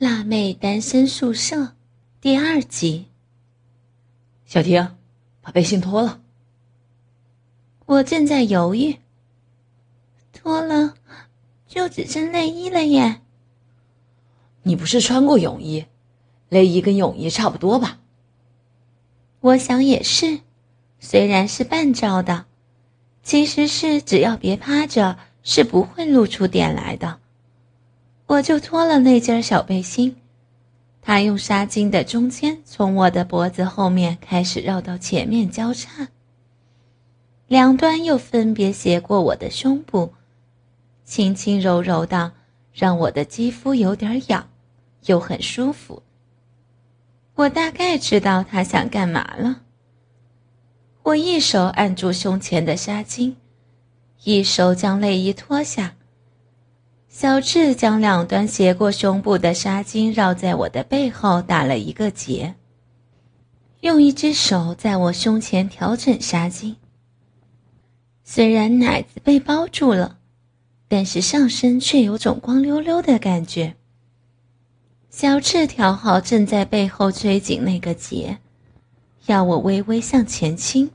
辣妹单身宿舍第二集。小婷，把背心脱了。我正在犹豫，脱了就只剩内衣了耶。你不是穿过泳衣？内衣跟泳衣差不多吧？我想也是，虽然是半罩的，其实是只要别趴着，是不会露出点来的。我就脱了那件小背心，他用纱巾的中间从我的脖子后面开始绕到前面交叉，两端又分别斜过我的胸部，轻轻柔柔的，让我的肌肤有点痒，又很舒服。我大概知道他想干嘛了。我一手按住胸前的纱巾，一手将内衣脱下。小智将两端斜过胸部的纱巾绕在我的背后打了一个结，用一只手在我胸前调整纱巾。虽然奶子被包住了，但是上身却有种光溜溜的感觉。小智调好正在背后追紧那个结，要我微微向前倾。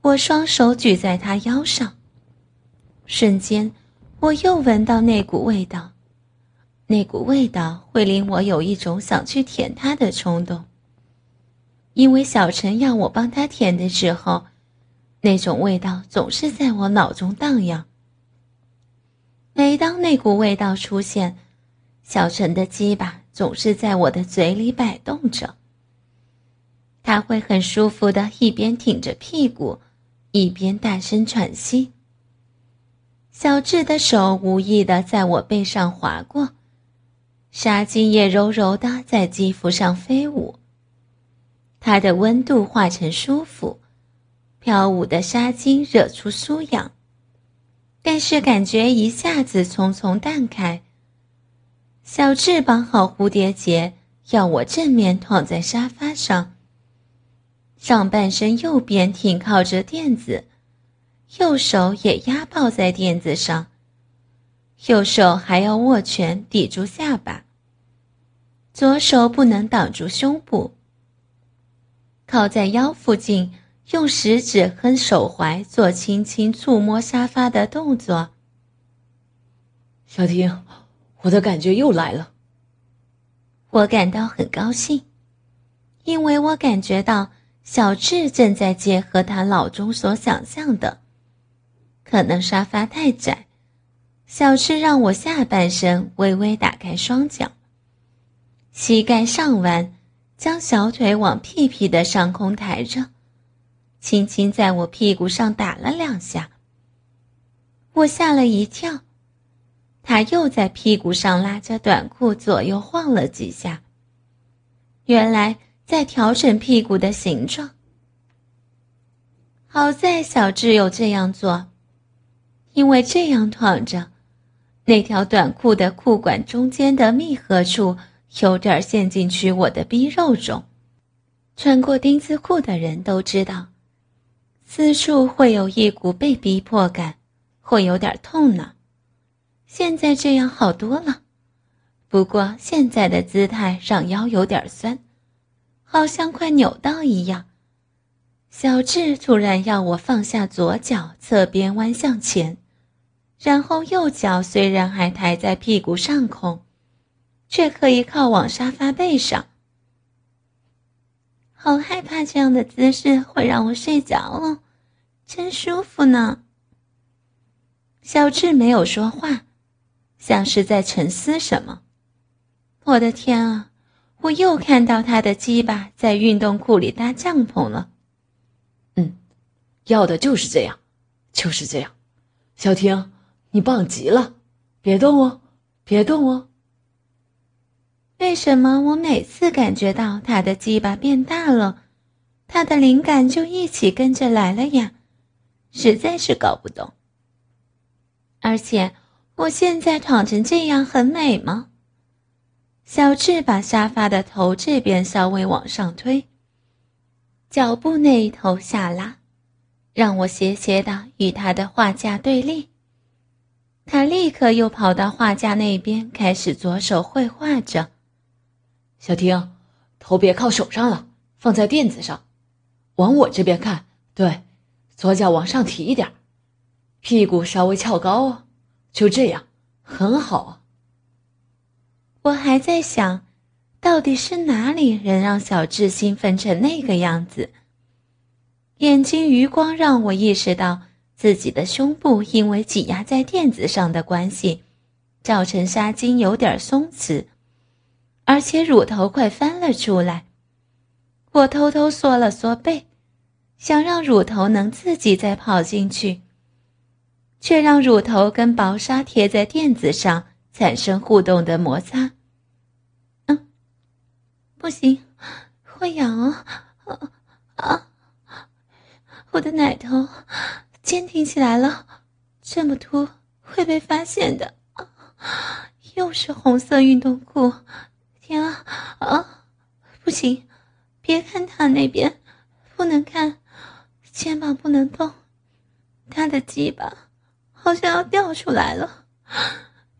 我双手举在他腰上，瞬间，我又闻到那股味道，那股味道会令我有一种想去舔他的冲动。因为小陈要我帮他舔的时候，那种味道总是在我脑中荡漾。每当那股味道出现，小陈的鸡巴总是在我的嘴里摆动着。他会很舒服的一边挺着屁股，一边大声喘息。小智的手无意的在我背上划过，纱巾也柔柔的在肌肤上飞舞。它的温度化成舒服，飘舞的纱巾惹出酥痒，但是感觉一下子匆匆淡开。小智绑好蝴蝶结，要我正面躺在沙发上。上半身右边挺靠着垫子，右手也压抱在垫子上，右手还要握拳抵住下巴。左手不能挡住胸部，靠在腰附近，用食指和手踝做轻轻触摸沙发的动作。小婷。我的感觉又来了，我感到很高兴，因为我感觉到小智正在结合他脑中所想象的。可能沙发太窄，小智让我下半身微微打开双脚，膝盖上弯，将小腿往屁屁的上空抬着，轻轻在我屁股上打了两下。我吓了一跳。他又在屁股上拉着短裤左右晃了几下。原来在调整屁股的形状。好在小智有这样做，因为这样躺着，那条短裤的裤管中间的密合处有点陷进去我的逼肉中。穿过丁字裤的人都知道，此处会有一股被逼迫感，会有点痛呢。现在这样好多了，不过现在的姿态让腰有点酸，好像快扭到一样。小智突然要我放下左脚，侧边弯向前，然后右脚虽然还抬在屁股上空，却可以靠往沙发背上。好害怕这样的姿势会让我睡着哦，真舒服呢。小智没有说话。像是在沉思什么。我的天啊！我又看到他的鸡巴在运动裤里搭帐篷了。嗯，要的就是这样，就是这样。小婷，你棒极了！别动哦，别动哦。为什么我每次感觉到他的鸡巴变大了，他的灵感就一起跟着来了呀？实在是搞不懂。而且。我现在躺成这样很美吗？小智把沙发的头这边稍微往上推，脚步那一头下拉，让我斜斜的与他的画架对立。他立刻又跑到画架那边，开始左手绘画着。小婷，头别靠手上了，放在垫子上，往我这边看。对，左脚往上提一点，屁股稍微翘高哦。就这样，很好啊。我还在想，到底是哪里能让小智兴奋成那个样子？眼睛余光让我意识到。自己的胸部因为挤压在垫子上的关系，造成纱巾有点松弛，而且乳头快翻了出来。我偷偷缩了缩背，想让乳头能自己再跑进去，却让乳头跟薄纱贴在垫子上产生互动的摩擦。嗯，不行，会痒啊！啊啊！我的奶头。坚挺起来了，这么凸会被发现的。又是红色运动裤，天啊啊！不行，别看他那边，不能看，肩膀不能动，他的鸡巴好像要掉出来了。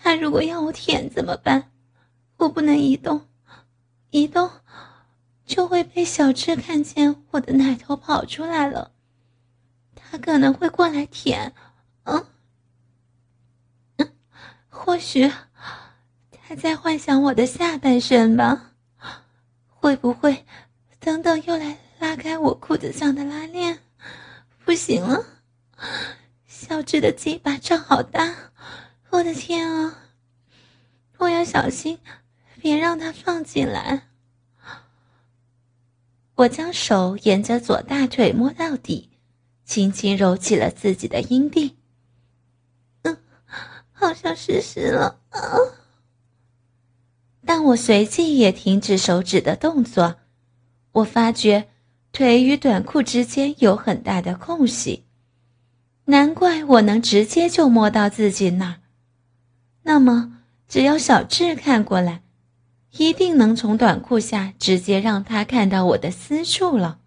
他如果要我舔怎么办？我不能移动，移动就会被小智看见我的奶头跑出来了。他可能会过来舔，嗯，或许他在幻想我的下半身吧？会不会等等又来拉开我裤子上的拉链？不行了，小智的鸡巴胀好大，我的天啊！我要小心，别让他放进来。我将手沿着左大腿摸到底。轻轻揉起了自己的阴蒂，嗯，好像湿湿了啊。但我随即也停止手指的动作，我发觉腿与短裤之间有很大的空隙，难怪我能直接就摸到自己那儿。那么，只要小智看过来，一定能从短裤下直接让他看到我的私处了。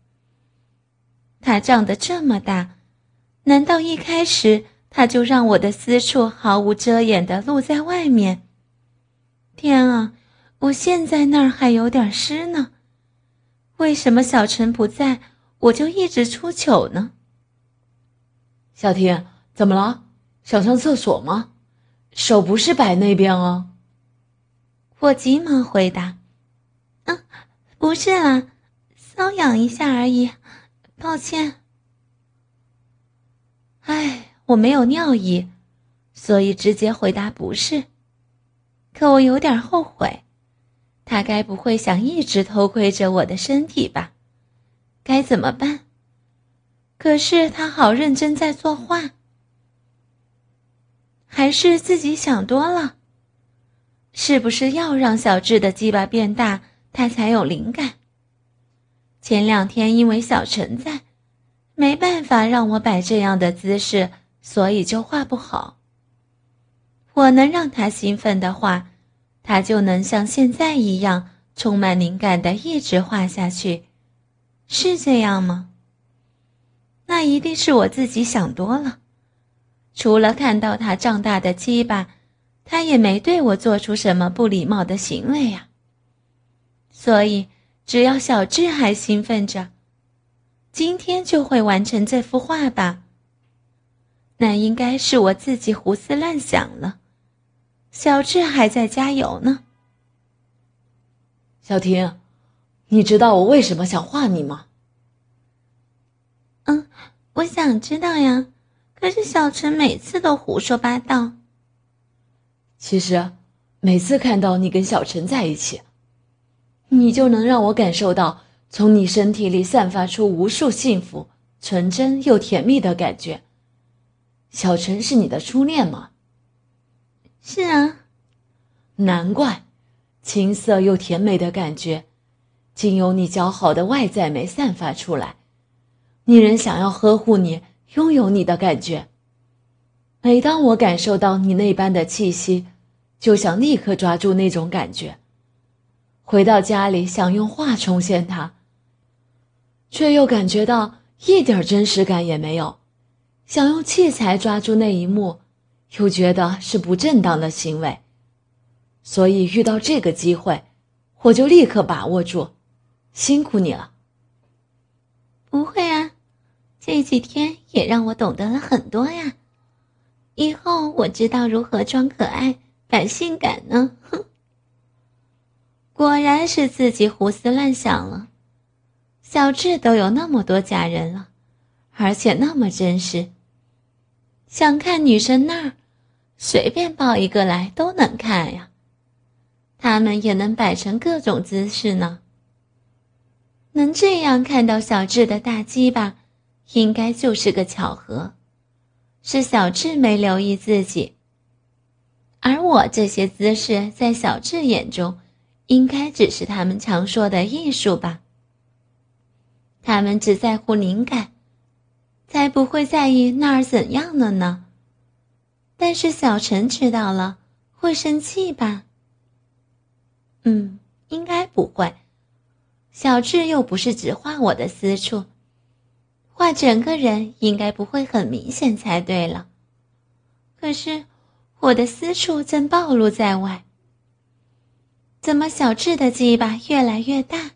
它长得这么大，难道一开始他就让我的私处毫无遮掩的露在外面？天啊，我现在那儿还有点湿呢。为什么小陈不在，我就一直出糗呢？小婷，怎么了？想上厕所吗？手不是摆那边哦。我急忙回答：“嗯，不是啦，瘙痒一下而已。”抱歉，哎，我没有尿意，所以直接回答不是。可我有点后悔，他该不会想一直偷窥着我的身体吧？该怎么办？可是他好认真在作画，还是自己想多了？是不是要让小智的鸡巴变大，他才有灵感？前两天因为小陈在，没办法让我摆这样的姿势，所以就画不好。我能让他兴奋的话，他就能像现在一样充满灵感的一直画下去，是这样吗？那一定是我自己想多了。除了看到他胀大的鸡巴，他也没对我做出什么不礼貌的行为呀。所以。只要小智还兴奋着，今天就会完成这幅画吧。那应该是我自己胡思乱想了。小智还在加油呢。小婷，你知道我为什么想画你吗？嗯，我想知道呀。可是小陈每次都胡说八道。其实，每次看到你跟小陈在一起。你就能让我感受到从你身体里散发出无数幸福、纯真又甜蜜的感觉。小陈是你的初恋吗？是啊，难怪，青涩又甜美的感觉，经由你姣好的外在没散发出来，女人想要呵护你、拥有你的感觉。每当我感受到你那般的气息，就想立刻抓住那种感觉。回到家里，想用画重现它，却又感觉到一点真实感也没有；想用器材抓住那一幕，又觉得是不正当的行为，所以遇到这个机会，我就立刻把握住。辛苦你了。不会啊，这几天也让我懂得了很多呀。以后我知道如何装可爱、摆性感呢。哼，果然是自己胡思乱想了。小智都有那么多家人了，而且那么真实。想看女生那儿，随便抱一个来都能看呀。他们也能摆成各种姿势呢。能这样看到小智的大鸡巴，应该就是个巧合，是小智没留意自己。而我这些姿势，在小智眼中，应该只是他们常说的艺术吧。他们只在乎灵感，才不会在意那儿怎样了呢。但是小陈知道了，会生气吧？嗯，应该不会。小智又不是只画我的私处，画整个人应该不会很明显才对了。可是我的私处正暴露在外。怎么小智的鸡巴越来越大，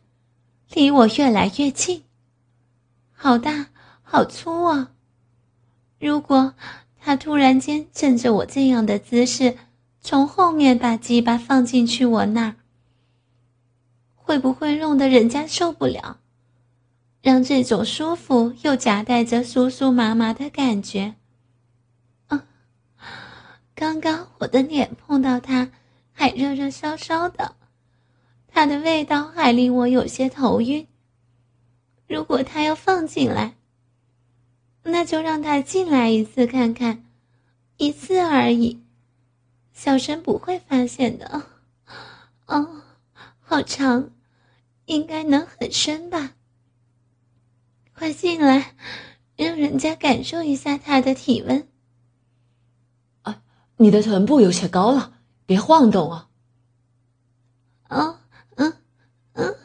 离我越来越近？好大，好粗啊！如果他突然间趁着我这样的姿势，从后面把鸡巴放进去我那儿。会不会弄得人家受不了？让这种舒服又夹带着酥酥麻麻的感觉。啊，刚刚我的脸碰到他，还热热烧烧的，它的味道还令我有些头晕。如果他要放进来，那就让他进来一次看看，一次而已，小陈不会发现的。哦，好长。应该能很深吧。快进来，让人家感受一下他的体温。啊，你的臀部有些高了，别晃动啊。啊，嗯，嗯，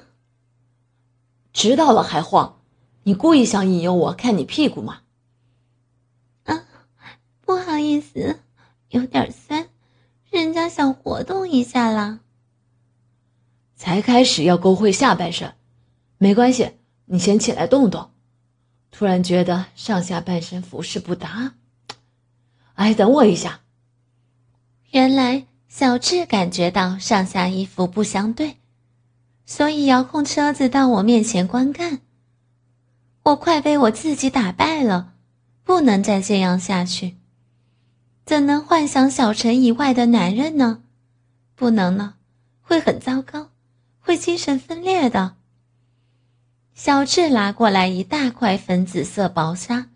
知道了还晃？你故意想引诱我看你屁股吗？啊，不好意思，有点酸，人家想活动一下啦。才开始要勾会下半身，没关系，你先起来动动。突然觉得上下半身服饰不搭，哎，等我一下。原来小智感觉到上下衣服不相对，所以遥控车子到我面前观看。我快被我自己打败了，不能再这样下去。怎能幻想小陈以外的男人呢？不能呢，会很糟糕。会精神分裂的。小智拿过来一大块粉紫色薄纱，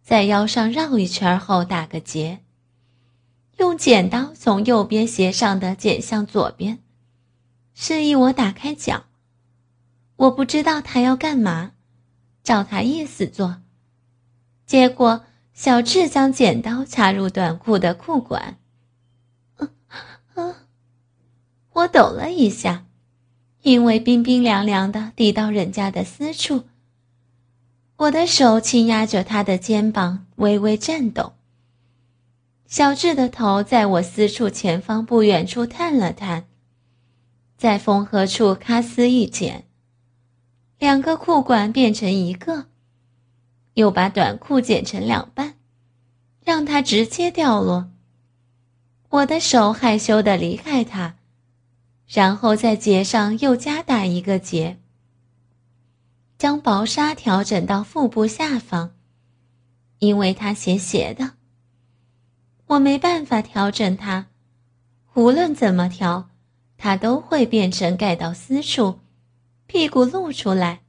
在腰上绕一圈后打个结，用剪刀从右边斜上的剪向左边，示意我打开脚。我不知道他要干嘛，照他意思做。结果小智将剪刀插入短裤的裤管，我抖了一下。因为冰冰凉凉的递到人家的私处，我的手轻压着他的肩膀，微微颤抖。小智的头在我私处前方不远处探了探，在缝合处咔撕一剪，两个裤管变成一个，又把短裤剪成两半，让它直接掉落。我的手害羞的离开他。然后在结上又加打一个结，将薄纱调整到腹部下方，因为它斜斜的，我没办法调整它，无论怎么调，它都会变成盖到私处，屁股露出来。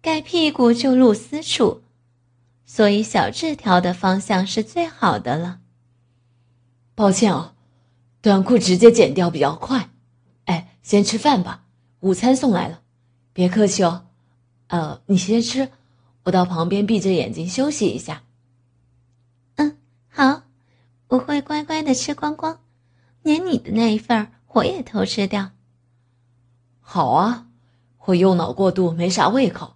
盖屁股就露私处，所以小智调的方向是最好的了。抱歉哦，短裤直接剪掉比较快。哎先吃饭吧，午餐送来了，别客气哦。呃，你先吃，我到旁边闭着眼睛休息一下。嗯，好，我会乖乖的吃光光，连你的那一份儿我也偷吃掉。好啊，我右脑过度，没啥胃口，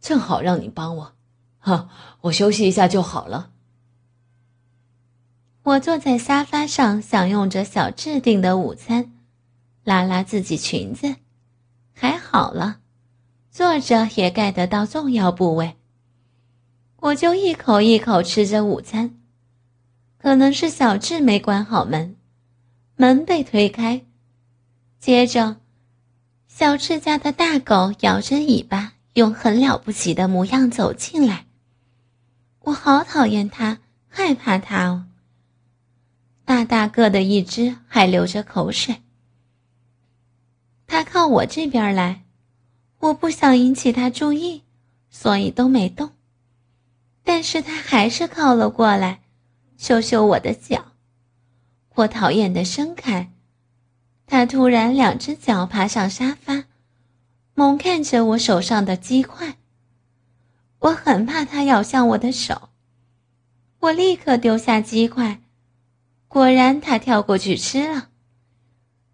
正好让你帮我。哈，我休息一下就好了。我坐在沙发上，享用着小智订的午餐，拉拉自己裙子，还好了，坐着也盖得到重要部位。我就一口一口吃着午餐，可能是小智没关好门，门被推开，接着，小智家的大狗摇着尾巴，用很了不起的模样走进来。我好讨厌它，害怕它哦。大大个的一只，还流着口水。它靠我这边来，我不想引起它注意，所以都没动。但是它还是靠了过来，嗅嗅我的脚。我讨厌的伸开，它突然两只脚爬上沙发，猛看着我手上的鸡块。我很怕它咬向我的手，我立刻丢下鸡块。果然，他跳过去吃了，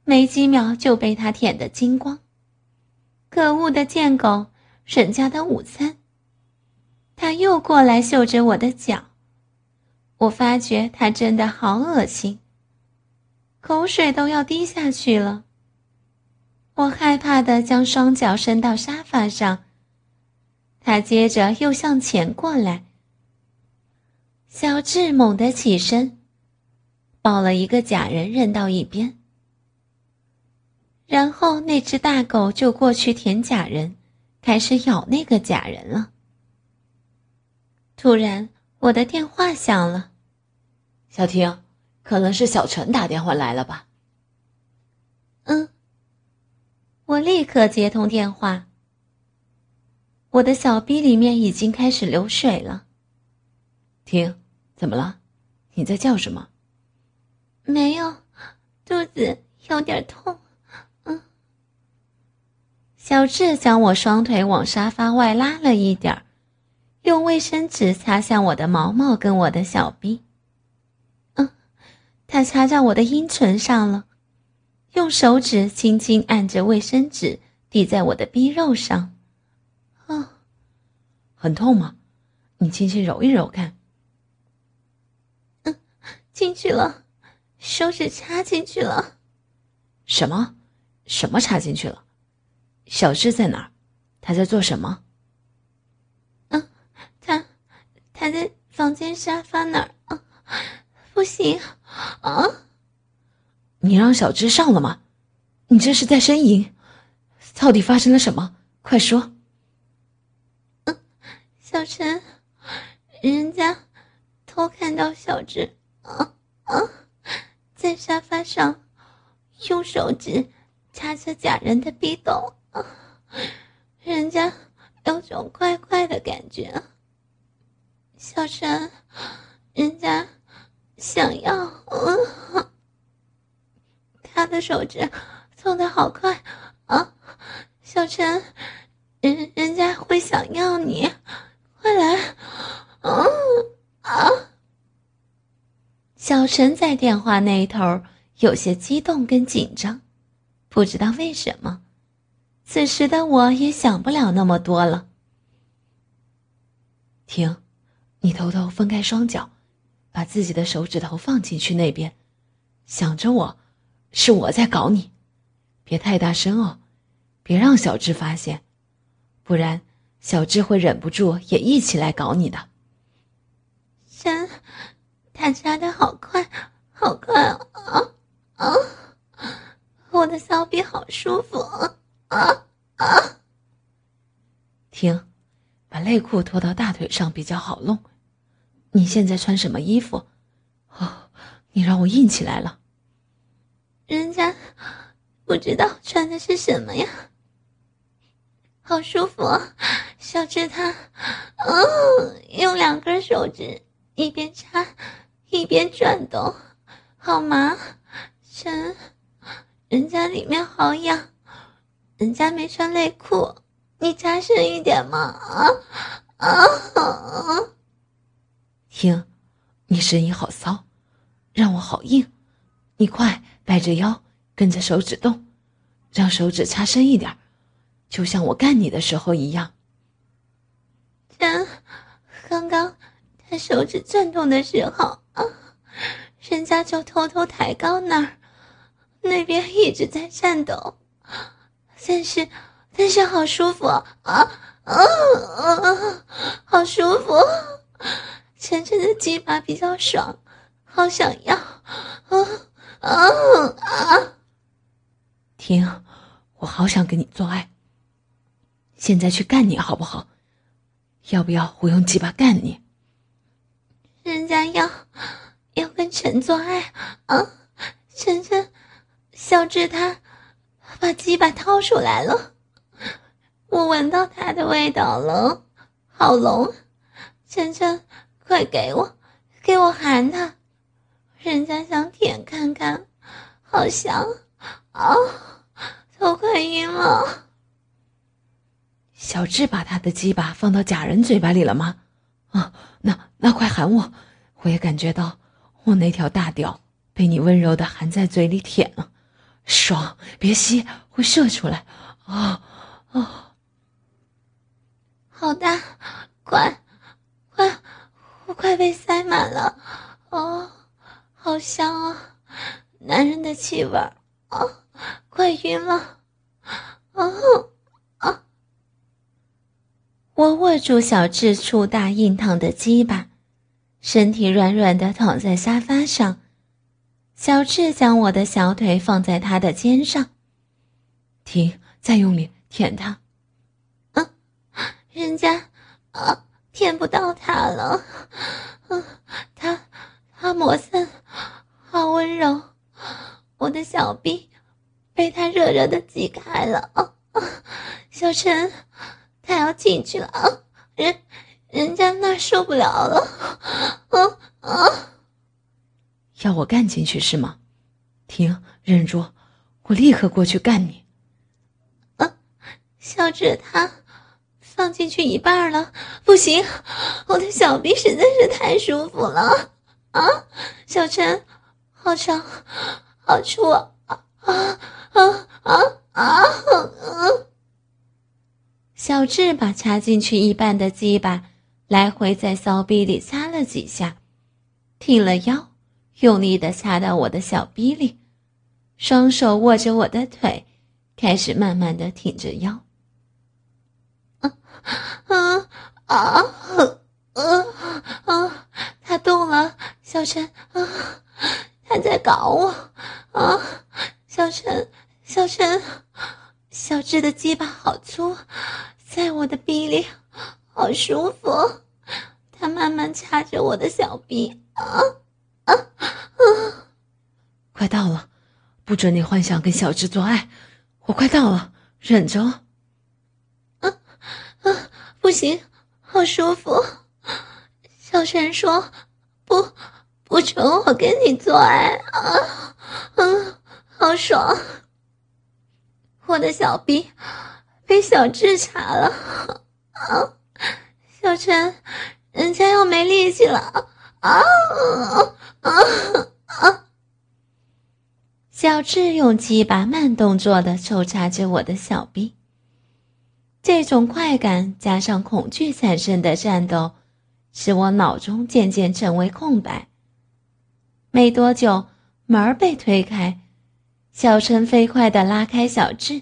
没几秒就被他舔得精光。可恶的贱狗，沈家的午餐。他又过来嗅着我的脚，我发觉他真的好恶心，口水都要滴下去了。我害怕的将双脚伸到沙发上，他接着又向前过来。小智猛地起身。抱了一个假人扔到一边，然后那只大狗就过去舔假人，开始咬那个假人了。突然，我的电话响了，小婷，可能是小陈打电话来了吧？嗯。我立刻接通电话，我的小逼里面已经开始流水了。婷，怎么了？你在叫什么？没有，肚子有点痛。嗯，小智将我双腿往沙发外拉了一点儿，用卫生纸擦向我的毛毛跟我的小臂。嗯，他擦在我的阴唇上了，用手指轻轻按着卫生纸滴在我的逼肉上。哦，很痛吗？你轻轻揉一揉看。嗯，进去了。手指插进去了，什么？什么插进去了？小智在哪儿？他在做什么？嗯，他他在房间沙发那儿。啊，不行，啊！你让小芝上了吗？你这是在呻吟？到底发生了什么？快说！嗯，小陈，人家偷看到小芝，啊啊！在沙发上，用手指掐着假人的鼻斗，人家有种怪怪的感觉。小陈，人家想要，他的手指动的好快啊！小陈，人人家会想要你，快来，啊啊！小陈在电话那头有些激动跟紧张，不知道为什么。此时的我也想不了那么多了。停，你偷偷分开双脚，把自己的手指头放进去那边，想着我，是我在搞你，别太大声哦，别让小智发现，不然小智会忍不住也一起来搞你的。真。他扎的好快，好快啊啊！我的骚逼好舒服啊啊啊！停，把内裤脱到大腿上比较好弄。你现在穿什么衣服？哦，你让我硬起来了。人家不知道穿的是什么呀，好舒服啊！小智他，嗯，用两根手指一边插。一边转动，好吗？陈，人家里面好痒，人家没穿内裤，你加深一点嘛！啊啊！听，你声音好骚，让我好硬，你快摆着腰，跟着手指动，让手指插深一点，就像我干你的时候一样。陈，刚刚他手指转动的时候。啊，人家就偷偷抬高那儿，那边一直在颤抖，但是但是好舒服啊啊啊！好舒服，晨晨的鸡巴比较爽，好想要啊啊啊！停，我好想跟你做爱，现在去干你好不好？要不要我用鸡巴干你？人家要要跟陈做爱啊！晨晨，小智他把鸡巴掏出来了，我闻到他的味道了，好浓！晨晨，快给我，给我含他，人家想舔看看，好香啊！头快晕了。小智把他的鸡巴放到假人嘴巴里了吗？啊，那那快喊我，我也感觉到我那条大屌被你温柔的含在嘴里舔了，爽！别吸，会射出来。啊！好大，快快，我快被塞满了。哦，好香啊，男人的气味啊，快晕了。啊，啊。我握住小智粗大硬烫的鸡巴，身体软软的躺在沙发上。小智将我的小腿放在他的肩上，停，再用力舔他。嗯，人家啊，舔不到他了。嗯，他他摩森，好温柔，我的小臂被他热热的挤开了。啊，小陈。他要进去了啊！人，人家那受不了了，啊啊！要我干进去是吗？停，忍住，我立刻过去干你。啊，小智他放进去一半了，不行，我的小臂实在是太舒服了啊！小陈，好长，好粗啊啊啊啊啊啊！小智把插进去一半的鸡巴来回在骚逼里擦了几下，挺了腰，用力的插到我的小逼里，双手握着我的腿，开始慢慢的挺着腰。啊啊啊啊啊！他动了，小陈啊，他在搞我啊！小陈，小陈。小智的鸡巴好粗，在我的臂里，好舒服。他慢慢掐着我的小臂，啊啊啊！快到了，不准你幻想跟小智做爱。我快到了，忍着。啊啊！不行，好舒服。小陈说：“不，不准我跟你做爱啊！嗯，好爽。”我的小臂被小智插了，啊！小陈，人家要没力气了，啊啊啊啊！小智用鸡巴慢动作的抽插着我的小臂，这种快感加上恐惧产生的战斗，使我脑中渐渐成为空白。没多久，门儿被推开。小陈飞快地拉开小智，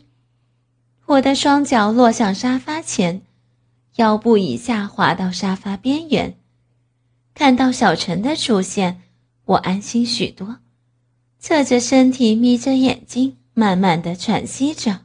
我的双脚落向沙发前，腰部以下滑到沙发边缘。看到小陈的出现，我安心许多，侧着身体，眯着眼睛，慢慢地喘息着。